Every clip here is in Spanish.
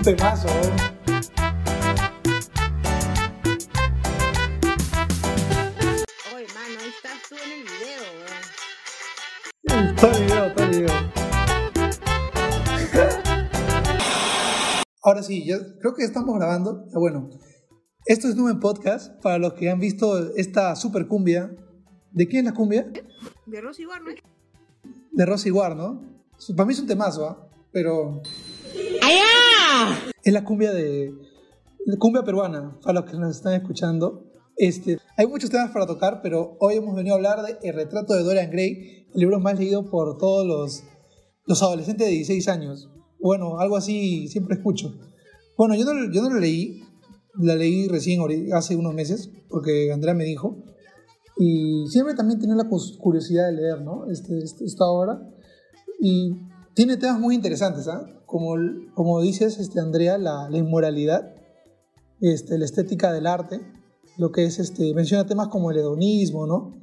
un temazo, ¿eh? Oye, mano, ahí estás tú en el video, weón. Todo el video, todo el video. Ahora sí, ya creo que estamos grabando. Ya Bueno, esto es Numen Podcast. Para los que han visto esta super cumbia. ¿De quién es la cumbia? De Rosy Warner. De Rosy War, ¿no? Para mí es un temazo, ¿ah? Pero. Es la cumbia de. la cumbia peruana, para los que nos están escuchando. Este, hay muchos temas para tocar, pero hoy hemos venido a hablar de El retrato de Dorian Gray, el libro más leído por todos los, los adolescentes de 16 años. Bueno, algo así siempre escucho. Bueno, yo no, yo no lo leí, la leí recién hace unos meses, porque Andrea me dijo. Y siempre también tenía la curiosidad de leer, ¿no? Este, este- esta obra. Y tiene temas muy interesantes, ¿ah? Como, como dices, este, Andrea, la, la inmoralidad, este, la estética del arte, lo que es, este, menciona temas como el hedonismo, ¿no?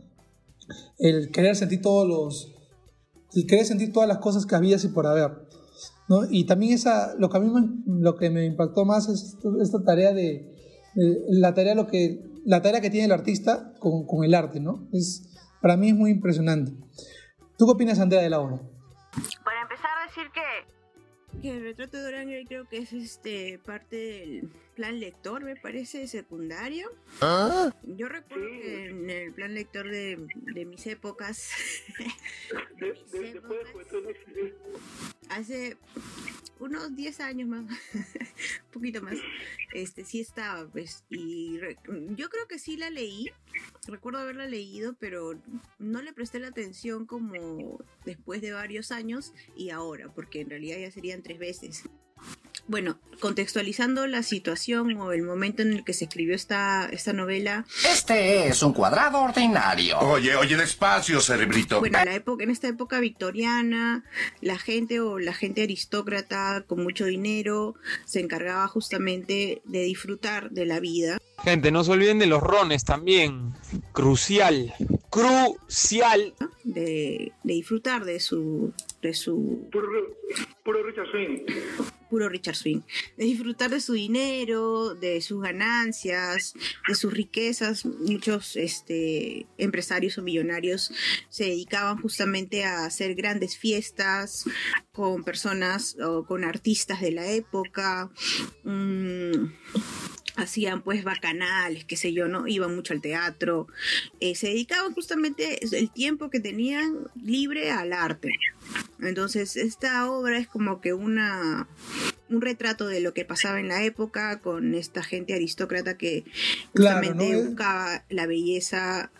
El querer sentir todos los, el querer sentir todas las cosas que había y por haber, ¿no? Y también esa, lo que a mí me, lo que me impactó más es esta tarea de, de- la tarea lo que, la tarea que tiene el artista con, con el arte, ¿no? Es, para mí es muy impresionante. ¿Tú qué opinas, Andrea, de la obra? A decir que que el retrato de Dorian Gray creo que es este parte del plan lector, me parece, secundario. Yo recuerdo que en el plan lector de, de mis épocas, De- de- no existe. hace unos 10 años más, un poquito más, este sí estaba, pues, y re- yo creo que sí la leí, recuerdo haberla leído, pero no le presté la atención como después de varios años y ahora, porque en realidad ya serían tres veces. Bueno, contextualizando la situación o el momento en el que se escribió esta, esta novela, Este es un cuadrado ordinario. Oye, oye, despacio, cerebrito. Bueno, la época, en esta época victoriana, la gente o la gente aristócrata con mucho dinero se encargaba justamente de disfrutar de la vida. Gente, no se olviden de los rones también. Crucial. Crucial. De, de disfrutar de su, de su Puro, puro Richard Swing. Puro Richard Swing, de disfrutar de su dinero, de sus ganancias, de sus riquezas. Muchos este, empresarios o millonarios se dedicaban justamente a hacer grandes fiestas con personas o con artistas de la época. mm, hacían pues bacanales, qué sé yo, ¿no? Iban mucho al teatro, eh, se dedicaban justamente el tiempo que tenían libre al arte. Entonces, esta obra es como que una un retrato de lo que pasaba en la época con esta gente aristócrata que Claro, justamente buscaba la belleza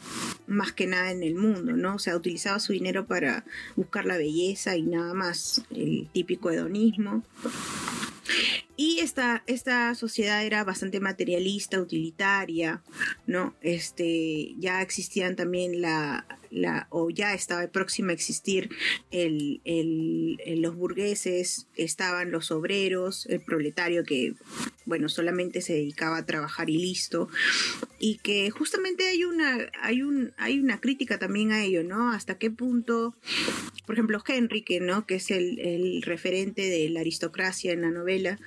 más que nada en el mundo, ¿no? O sea, utilizaba su dinero para buscar la belleza y nada más, el típico hedonismo. Y esta, esta sociedad era bastante materialista, utilitaria, ¿no? Este, ya existían también la, la o ya estaba próxima a existir el, el- el- los burgueses, estaban los obreros, el proletario que, bueno, solamente se dedicaba a trabajar y listo. Y que justamente hay una, hay un, hay una crítica también a ello, ¿no? Hasta qué punto por ejemplo, Henrique, ¿no? que es el, el referente de la aristocracia en la novela,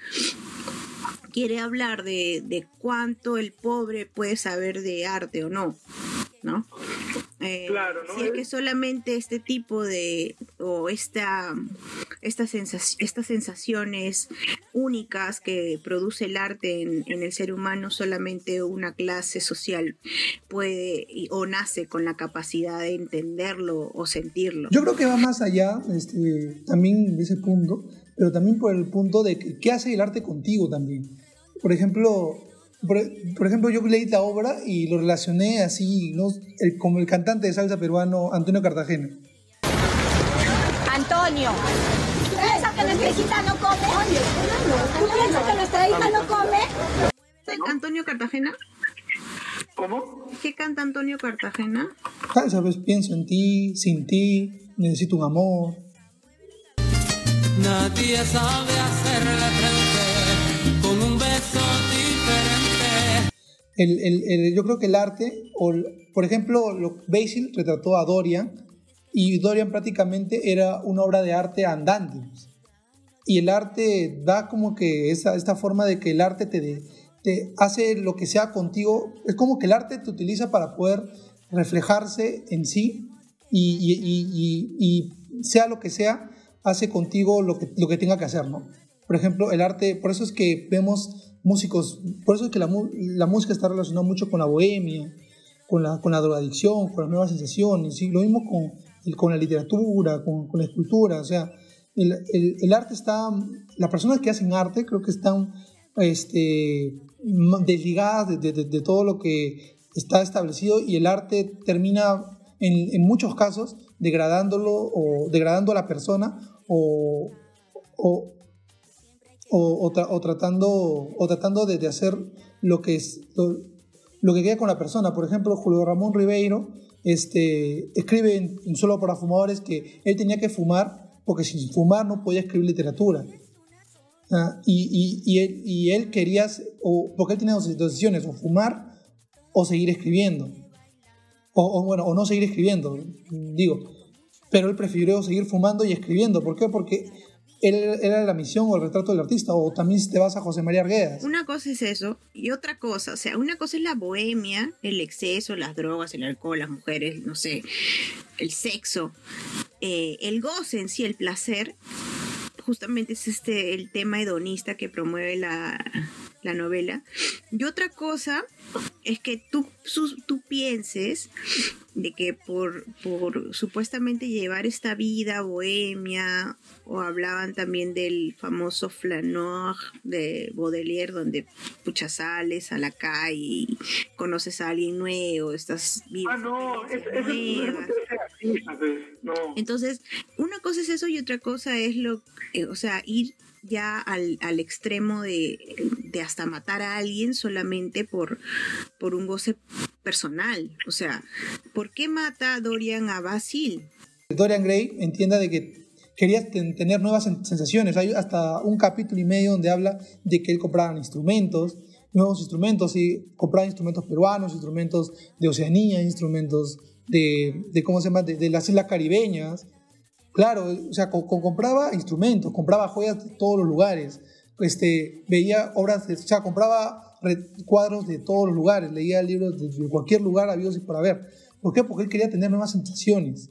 quiere hablar de, de cuánto el pobre puede saber de arte o no, ¿no? Eh, Claro, ¿no? Si es que solamente este tipo de, o esta, estas, sensas- estas sensaciones únicas que produce el arte en, en el ser humano, solamente una clase social puede y- o nace con la capacidad de entenderlo o sentirlo. Yo creo que va más allá, este, también de ese punto, pero también por el punto de que, qué hace el arte contigo también. Por ejemplo, por, por ejemplo, yo leí la obra y lo relacioné así, ¿no? El- como el cantante de salsa peruano Antonio Cartagena. Antonio. ¿Tú piensas que nuestra hijita no come? ¿Tú piensas que nuestra hija no come? Antonio Cartagena. ¿Cómo? ¿Qué canta Antonio Cartagena? Salsa, pues pienso en ti, sin ti, necesito un amor. Nadie sabe hacerle frente El, el- yo creo que el arte, o, por ejemplo, lo, Basil retrató a Dorian y Dorian prácticamente era una obra de arte andante. y el arte da como que esa, esta forma de que el arte te, te hace lo que sea contigo, es como que el arte te utiliza para poder reflejarse en sí y- y sea lo que sea, hace contigo lo que, lo que tenga que hacer, ¿no? Por ejemplo, el arte, por eso es que vemos músicos, por eso es que la, la música está relacionada mucho con la bohemia, con la, con la drogadicción, con las nuevas sensaciones, lo mismo con, con la literatura, con, con la escultura, o sea, el, el- arte está, las personas que hacen arte creo que están este, desligadas de, de- todo lo que está establecido y el arte termina en, en muchos casos degradándolo o degradando a la persona o, o, o tra- o tratando, o tratando de, hacer lo que, es, lo, que queda con la persona. Por ejemplo, Julio Ramón Ribeiro este, escribe en, Solo para Fumadores que él tenía que fumar porque sin fumar no podía escribir literatura. Ah, y, y- él, y él quería, o, porque él tenía dos decisiones, o fumar o seguir escribiendo. O, o, bueno, o no seguir escribiendo, digo. Pero él prefirió seguir fumando y escribiendo. ¿Por qué? Porque era la misión o el retrato del artista. O también te vas a José María Arguedas. Una cosa es eso y otra cosa, o sea, una cosa es la bohemia, el exceso, las drogas, el alcohol, las mujeres, no sé, el sexo, eh, el goce en sí, el placer. Justamente es este el tema hedonista que promueve la, la novela. Y otra cosa es que tú, tú pienses de que por, por supuestamente llevar esta vida bohemia, o hablaban también del famoso flaneur de Baudelaire, donde pucha sales a la calle y conoces a alguien nuevo, estás Ah, no, artista, pues, no. Entonces, una cosa es eso y otra cosa es lo, eh, o sea, ir ya al, al extremo de, de hasta matar a alguien solamente por, por un goce personal. O sea, ¿por qué mata Dorian a Basil? Dorian Gray entienda de que quería ten- tener nuevas sen- sensaciones. Hay hasta un capítulo y medio donde habla de que él compraba instrumentos, nuevos instrumentos, y compraba instrumentos peruanos, instrumentos de Oceanía, instrumentos de, de ¿cómo se llama?, de, de las islas caribeñas. Claro, o sea, co- co- compraba instrumentos, compraba joyas de todos los lugares, este, veía obras, de- o sea, compraba cuadros de todos los lugares, leía libros de, cualquier lugar habido y por haber. ¿Por qué? Porque él quería tener nuevas sensaciones.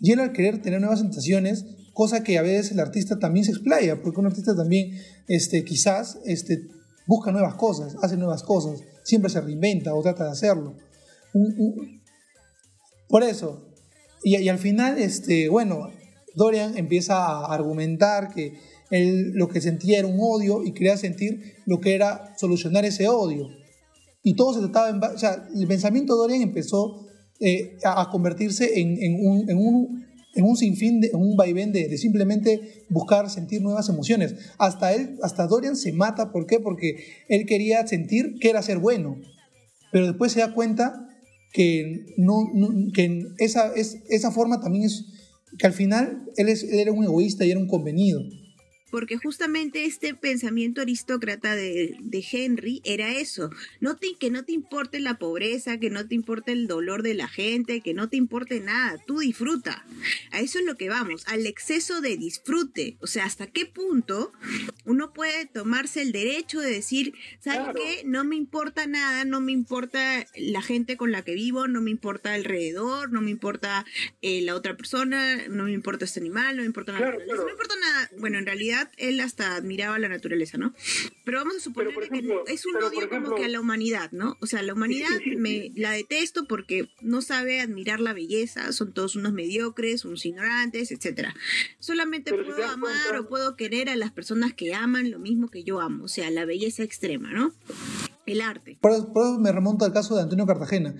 Y él al querer tener nuevas sensaciones, cosa que a veces el artista también se explaya, porque un artista también este, quizás este, busca nuevas cosas, hace nuevas cosas, siempre se reinventa o trata de hacerlo. Por eso, y, al final, este, bueno, Dorian empieza a argumentar que lo que sentía era un odio y quería sentir lo que era solucionar ese odio. Y todo se trataba en... O sea, el pensamiento de Dorian empezó eh, a, convertirse en, en un, en, un, en un sinfín, de, en un vaivén de, de simplemente buscar sentir nuevas emociones. Hasta él, hasta Dorian se mata, ¿por qué? Porque él quería sentir que era ser bueno. Pero después se da cuenta que, no, no- que esa, es, esa forma también es... Que al final él, es, él era un egoísta y era un convenido. Porque justamente este pensamiento aristócrata de, de Henry era eso, no te, que no te importe la pobreza, que no te importe el dolor de la gente, que no te importe nada, tú disfruta. A eso es lo que vamos, al exceso de disfrute. O sea, hasta qué punto uno puede tomarse el derecho de decir, ¿sabes Claro. qué? No me importa nada, no me importa la gente con la que vivo, no me importa alrededor, no me importa eh, la otra persona, no me importa este animal, no me importa Claro, claro. no me importa nada. Bueno, en realidad él hasta admiraba la naturaleza, ¿no? Pero vamos a suponer por que ejemplo, es un odio por como ejemplo- que a la humanidad, ¿no? O sea, la humanidad Sí, sí, sí. me la detesto porque no sabe admirar la belleza, son todos unos mediocres, unos ignorantes, etcétera. Solamente Pero si puedo das amar cuenta- o puedo querer a las personas que aman lo mismo que yo amo, o sea, la belleza extrema, ¿no? El arte. Por, eso- por eso me remonto al caso de Antonio Cartagena.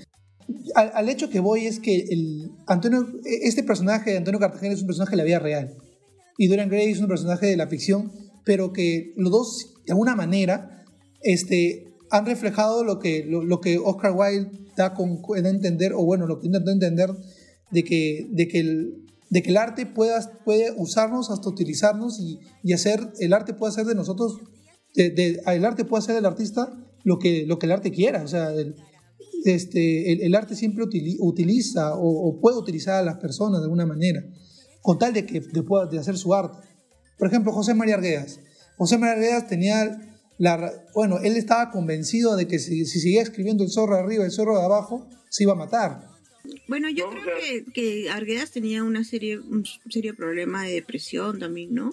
Al, al hecho que voy es que el Antonio, este personaje de Antonio Cartagena es un personaje de la vida real. Y Dorian Gray es un personaje de la ficción, pero que los dos, de alguna manera, este, han reflejado lo que, lo, que Oscar Wilde da, con, a entender, o bueno, lo que intentó entender, de que, de que, el, de que el arte pueda, puede usarnos hasta utilizarnos y, y hacer, el arte puede hacer de nosotros, de- el arte puede hacer del artista lo que, lo que el arte quiera. O sea, el, este, el, el arte siempre utili- utiliza o, o puede utilizar a las personas de alguna manera, con tal de que de pueda de hacer su arte. Por ejemplo, José María Arguedas. José María Arguedas tenía la... Bueno, él estaba convencido de que si, si seguía escribiendo el zorro de arriba y el zorro de abajo, se iba a matar. Bueno, yo creo que, que Arguedas tenía una serie, un serio problema de depresión también, ¿no?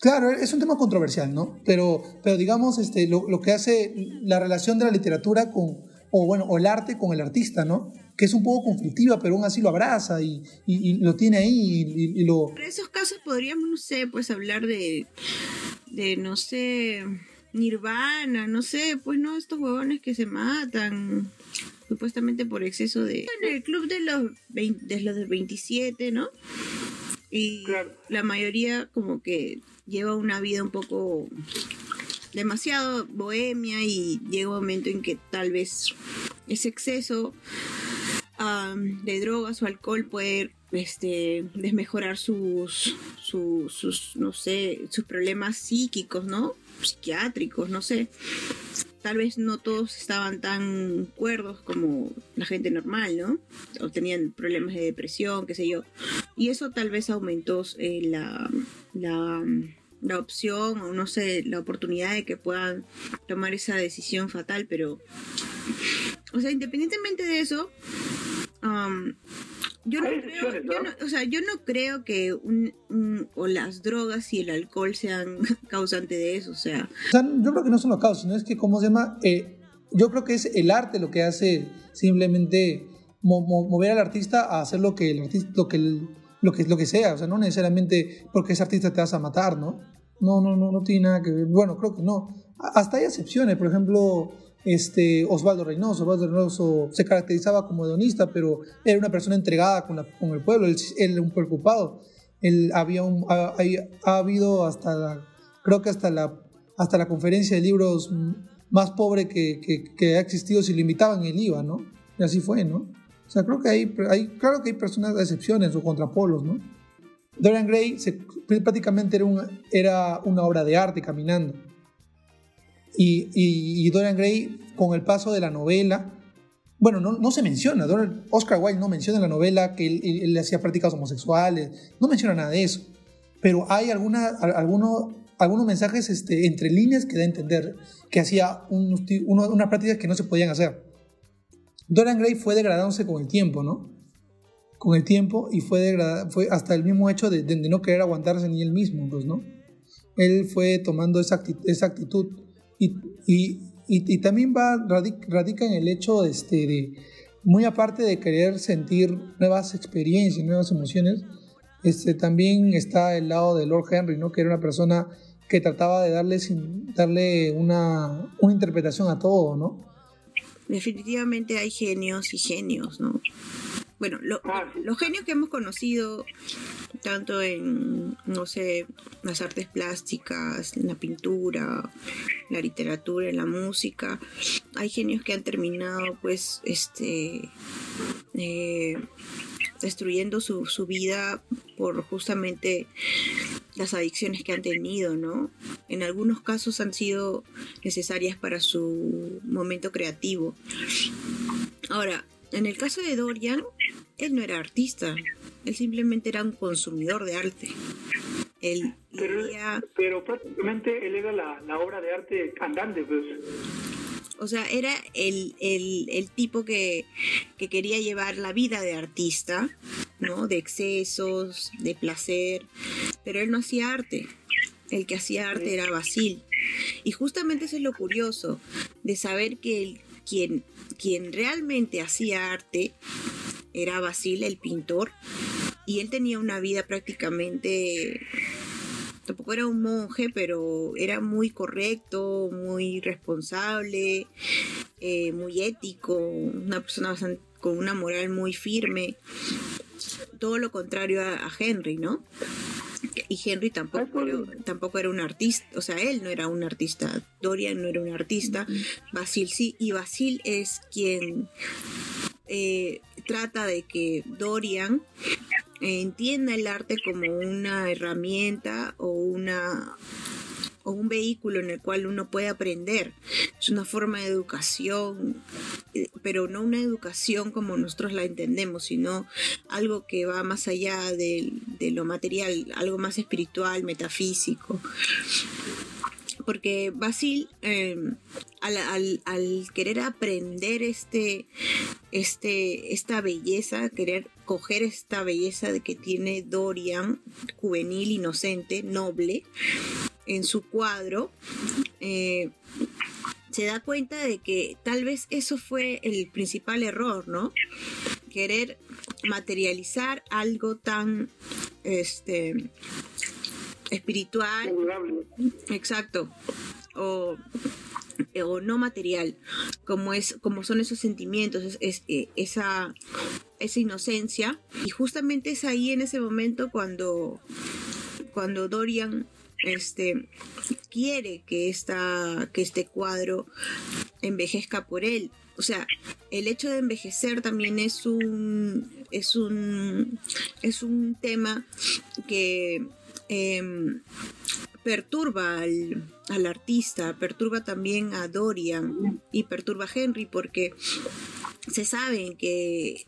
Claro, es un tema controversial, ¿no? Pero, pero digamos, este, lo, lo que hace la relación de la literatura con, o bueno, o el arte con el artista, ¿no? Que es un poco conflictiva, pero aún así lo abraza y, y- y lo tiene ahí y, y- y lo... Para esos casos podríamos, no sé, pues hablar de, de no sé, Nirvana, no sé, pues no, estos huevones que se matan supuestamente por exceso de... En el club de los, 20 de los del 27, ¿no? Y Claro. la mayoría como que lleva una vida un poco demasiado bohemia y llega un momento en que tal vez ese exceso am, de drogas o alcohol puede este, desmejorar sus, su- sus, no sé, sus problemas psíquicos, ¿no? Psiquiátricos, no sé. Tal vez no todos estaban tan cuerdos como la gente normal, ¿no? O tenían problemas de depresión, qué sé yo. Y eso tal vez aumentó eh, la, la, la opción o no sé, la oportunidad de que puedan tomar esa decisión fatal, pero... O sea, independientemente de eso, am, yo no creo, yo ¿no? no- o sea, yo no creo que un, un- o las drogas y el alcohol sean causante de eso, o sea, O sea, yo creo que no son los casos, sino es que, ¿cómo se llama? Eh, yo creo que es el arte lo que hace simplemente mo- mo- mover al artista a hacer lo que el artista, lo que, el- lo que, lo que sea, o sea, no necesariamente porque es artista te vas a matar, ¿no? No, no, no, no tiene nada que ver. Bueno, creo que no. Hasta hay excepciones, por ejemplo, este Osvaldo Reynoso. Osvaldo Reynoso se caracterizaba como hedonista, pero era una persona entregada con, la- con el pueblo, él, era un preocupado. Él había un, ha, ha habido hasta la, creo que hasta la, hasta la conferencia de libros más pobre que, que, que ha existido si limitaban el IVA, ¿no? Y así fue, ¿no? O sea, creo que hay, hay, claro que hay personas excepciones o contrapolos, ¿no? Dorian Gray prácticamente era una, obra de arte caminando. Y, Dorian Gray, con el paso de la novela, bueno, no, se menciona, Oscar Wilde no menciona en la novela que él, hacía prácticas homosexuales, no menciona nada de eso. Pero hay alguna, al- alguno- algunos mensajes este, entre líneas que da a entender que hacía uno- unas prácticas que no se podían hacer. Dorian Gray fue degradándose con el tiempo, ¿no? Con el tiempo y fue, degrada- fue hasta el mismo hecho de, de no querer aguantarse ni él mismo, pues, ¿no? Él fue tomando esa actitud, esa actitud y, y- y- también va, radic- radica en el hecho este, de, muy aparte de querer sentir nuevas experiencias, nuevas emociones, este, también está el lado de Lord Henry, ¿no? Que era una persona que trataba de darle, sin- darle una, una interpretación a todo, ¿no? definitivamente hay genios y genios, ¿no? Bueno, lo- los genios que hemos conocido, tanto en, no sé, las artes plásticas, en la pintura, la literatura, en la música, hay genios que han terminado, pues, este, eh, destruyendo su, su vida por justamente las adicciones que han tenido, ¿no? En algunos casos han sido necesarias para su momento creativo. Ahora, en el caso de Dorian, él no era artista, él simplemente era un consumidor de arte. Él Pero, leía, pero prácticamente él era la, la obra de arte andante, pues. o sea, era el, el, el tipo que, que quería llevar la vida de artista, ¿no? De excesos, de placer, pero él no hacía arte. El que hacía arte era Basil. Y justamente eso es lo curioso, de saber que el, quien, quien realmente hacía arte era Basil, el pintor, y él tenía una vida prácticamente tampoco era un monje, pero era muy correcto, muy responsable, eh, muy ético, una persona bastante- con una moral muy firme. Todo lo contrario a, a Henry, ¿no? Y Henry tampoco era, tampoco era un artista, o sea, él no era un artista, Dorian no era un artista, Basil sí, y Basil es quien eh, trata de que Dorian eh, entienda el arte como una herramienta o una o un vehículo en el cual uno puede aprender. Es una forma de educación eh, pero no una educación como nosotros la entendemos, sino algo que va más allá de, de lo material, algo más espiritual, metafísico porque Basil al, al- al querer aprender este, este, esta belleza, querer coger esta belleza de que tiene Dorian, juvenil, inocente, noble, en su cuadro, eh, se da cuenta de que tal vez eso fue el principal error, ¿no? Querer materializar algo tan este espiritual. Exacto. O, o no material, como es, como son esos sentimientos, eh, esa, esa inocencia. Y justamente es ahí en ese momento cuando, cuando Dorian este quiere que esta, que este cuadro envejezca por él. O sea, el hecho de envejecer también es un es un es un tema que em, perturba al, al artista, perturba también a Dorian y perturba a Henry porque se saben que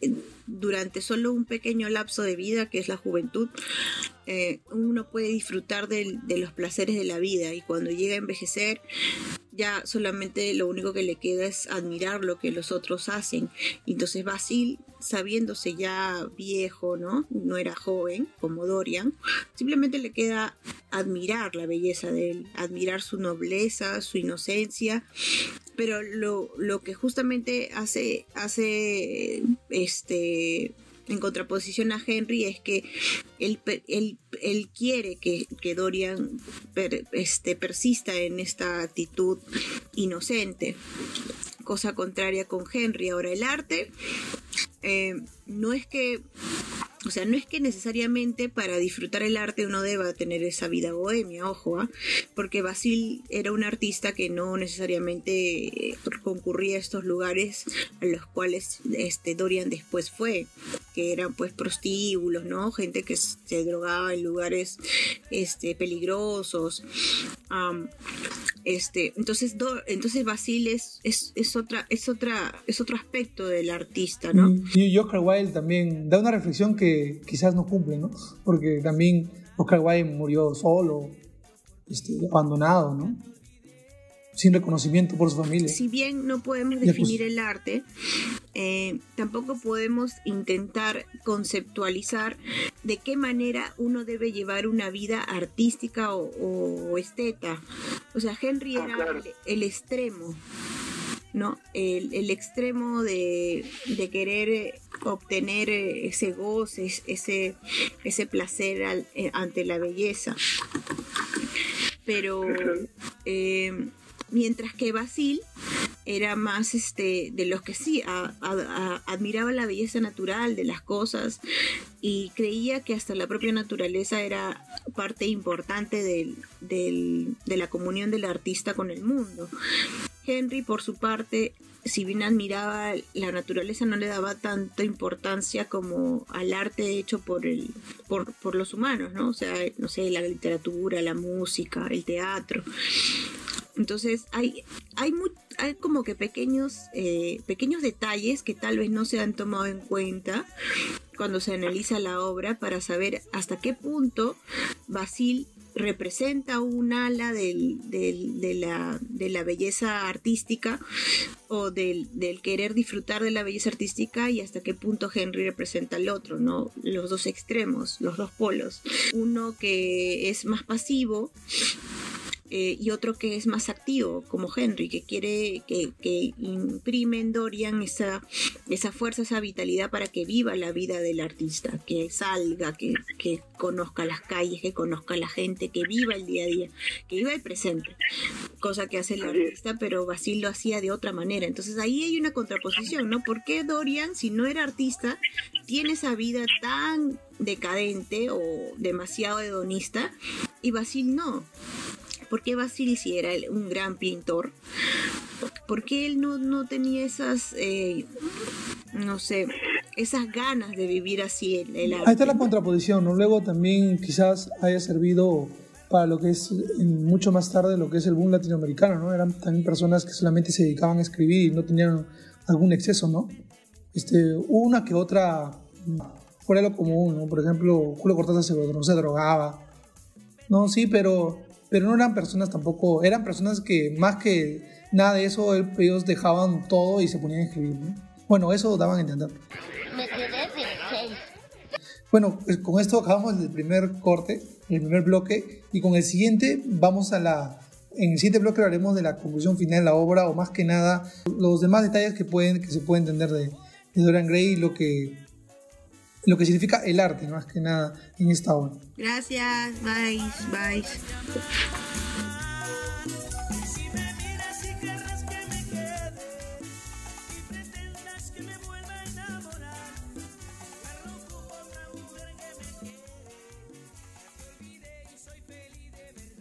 durante solo un pequeño lapso de vida, que es la juventud, eh, uno puede disfrutar del- de los placeres de la vida y cuando llega a envejecer ya solamente lo único que le queda es admirar lo que los otros hacen. Entonces Basil, sabiéndose ya viejo, ¿no? No era joven como Dorian, simplemente le queda admirar la belleza de él, admirar su nobleza, su inocencia, pero lo, lo que justamente hace, hace este en contraposición a Henry es que él, él, él quiere que, que Dorian este, persista en esta actitud inocente, cosa contraria con Henry. Ahora el arte eh, no es que o sea, no es que necesariamente para disfrutar el arte uno deba tener esa vida bohemia, ojo, ¿ah? porque Basil era un artista que no necesariamente eh, concurría a estos lugares a los cuales este Dorian después fue, que eran pues prostíbulos, ¿no? Gente que se drogaba en lugares este peligrosos. Am, este, entonces, entonces Basil es, es, es otra, es otra, es otro aspecto del artista, ¿no? Y Oscar Wilde también da una reflexión que quizás no cumple, ¿no? Porque también Oscar Wilde murió solo, este, abandonado, ¿no? Sin reconocimiento por su familia. si bien no podemos Ya, definir pues. el arte, eh, tampoco podemos intentar conceptualizar de qué manera uno debe llevar una vida artística o, o esteta. O sea, Henry Ah, era claro. el, el extremo, ¿no? El, extremo de, querer obtener ese goce, es- ese, ese placer eh, ante la belleza. Pero eh, mientras que Basil era más este de los que sí admiraba la belleza natural de las cosas y creía que hasta la propia naturaleza era parte importante del- del- de la comunión del artista con el mundo. Henry, por su parte, si bien admiraba la naturaleza, no le daba tanta importancia como al arte hecho por el, por, por los humanos, ¿no? O sea, no sé, la literatura, la música, el teatro. Entonces hay, hay, mu- hay como que pequeños, eh, pequeños detalles que tal vez no se han tomado en cuenta cuando se analiza la obra para saber hasta qué punto Basil representa un ala del- de, la, belleza artística o del, del querer disfrutar de la belleza artística y hasta qué punto Henry representa el otro, ¿no? Los dos extremos, los dos polos. Uno que es más pasivo eh, y otro que es más activo, como Henry, que quiere que, que imprime en Dorian esa, esa fuerza, esa vitalidad para que viva la vida del artista, que salga, que, que conozca las calles, que conozca a la gente, que viva el día a día, que viva el presente, cosa que hace el artista, pero Basil lo hacía de otra manera. Entonces ahí hay una contraposición, ¿no? ¿Por qué Dorian, si no era artista, tiene esa vida tan decadente o demasiado hedonista y Basil no? ¿Por qué Basil si era un gran pintor? ¿Por qué él no, no tenía esas, eh, no sé, esas ganas de vivir así el, el Ahí está arte? la contraposición, ¿no? Luego también quizás haya servido para lo que es mucho más tarde lo que es el boom latinoamericano, ¿no? Eran también personas que solamente se dedicaban a escribir y no tenían algún exceso, ¿no? Este, una que otra fuera de lo común, ¿no? Por ejemplo, Julio Cortázar se, no se drogaba, ¿no? Sí, pero, pero no eran personas tampoco, eran personas que más que nada de eso, ellos dejaban todo y se ponían a escribir, ¿no? Bueno, eso daban a entender. Me quedé seis. Bueno, pues con esto acabamos el primer corte, el primer bloque, y con el siguiente vamos a la... En el siguiente bloque hablaremos de la conclusión final de la obra, o más que nada, los demás detalles que, pueden, que se pueden entender de, de Dorian Gray y lo que, lo que significa el arte, más que nada, en esta obra. Gracias, bye, bye.